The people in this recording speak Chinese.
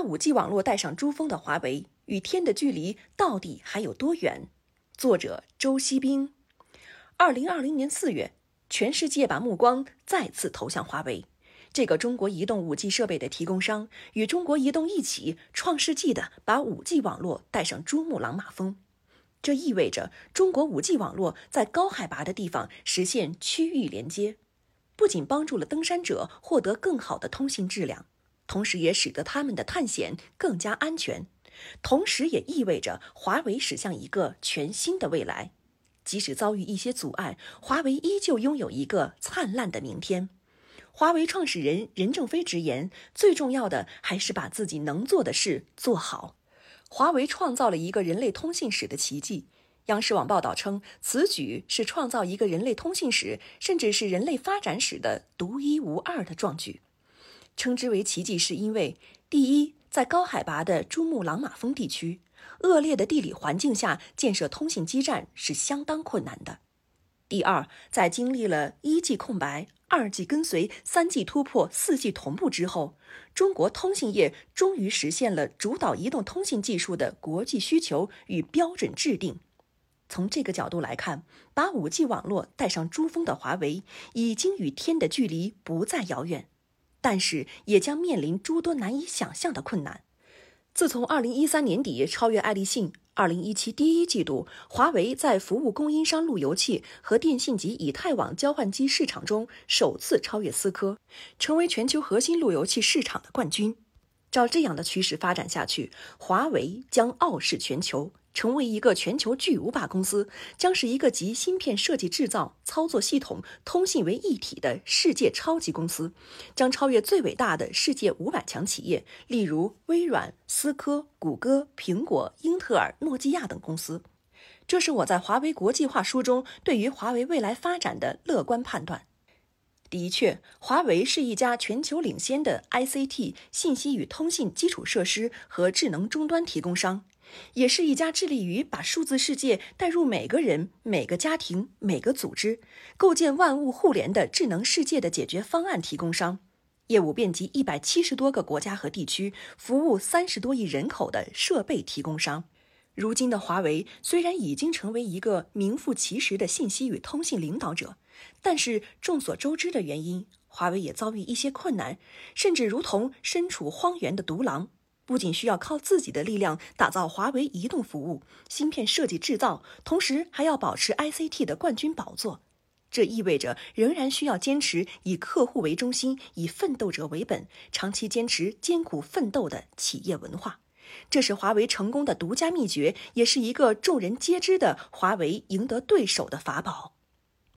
5G 网络带上珠峰的华为，与天的距离到底还有多远？作者周锡兵。二零二零年四月，全世界把目光再次投向华为，这个中国移动 5G 设备的提供商，与中国移动一起创世纪的把 5G 网络带上珠穆朗玛峰。这意味着中国 5G 网络在高海拔的地方实现区域连接，不仅帮助了登山者获得更好的通信质量，同时也使得他们的探险更加安全。同时也意味着华为驶向一个全新的未来。即使遭遇一些阻碍，华为依旧拥有一个灿烂的明天。华为创始人任正非直言：“最重要的还是把自己能做的事做好。”华为创造了一个人类通信史的奇迹。央视网报道称，此举是创造一个人类通信史，甚至是人类发展史的独一无二的壮举。称之为奇迹，是因为第一，在高海拔的珠穆朗玛峰地区。恶劣的地理环境下建设通信基站是相当困难的。第二，在经历了一 G 空白、二 G 跟随、三 G 突破、四 G 同步之后，中国通信业终于实现了主导移动通信技术的国际需求与标准制定。从这个角度来看，把五 G 网络带上珠峰的华为，已经与天的距离不再遥远，但是也将面临诸多难以想象的困难。自从二零一三年底超越爱立信，二零一七第一季度，华为在服务供应商路由器和电信及以太网交换机市场中首次超越思科，成为全球核心路由器市场的冠军。照这样的趋势发展下去，华为将傲视全球。成为一个全球巨无霸公司，将是一个集芯片设计、制造、操作系统、通信为一体的世界超级公司，将超越最伟大的世界五百强企业，例如微软、思科、谷歌、苹果、英特尔、诺基亚等公司。这是我在《华为国际化》书中对于华为未来发展的乐观判断。的确，华为是一家全球领先的 ICT 信息与通信基础设施和智能终端提供商。也是一家致力于把数字世界带入每个人、每个家庭、每个组织，构建万物互联的智能世界的解决方案提供商，业务遍及一百七十多个国家和地区，服务三十多亿人口的设备提供商。如今的华为虽然已经成为一个名副其实的信息与通信领导者，但是众所周知的原因，华为也遭遇一些困难，甚至如同身处荒原的独狼。不仅需要靠自己的力量打造华为移动服务、芯片设计制造，同时还要保持 ICT 的冠军宝座。这意味着仍然需要坚持以客户为中心、以奋斗者为本，长期坚持艰苦奋斗的企业文化。这是华为成功的独家秘诀，也是一个众人皆知的华为赢得对手的法宝。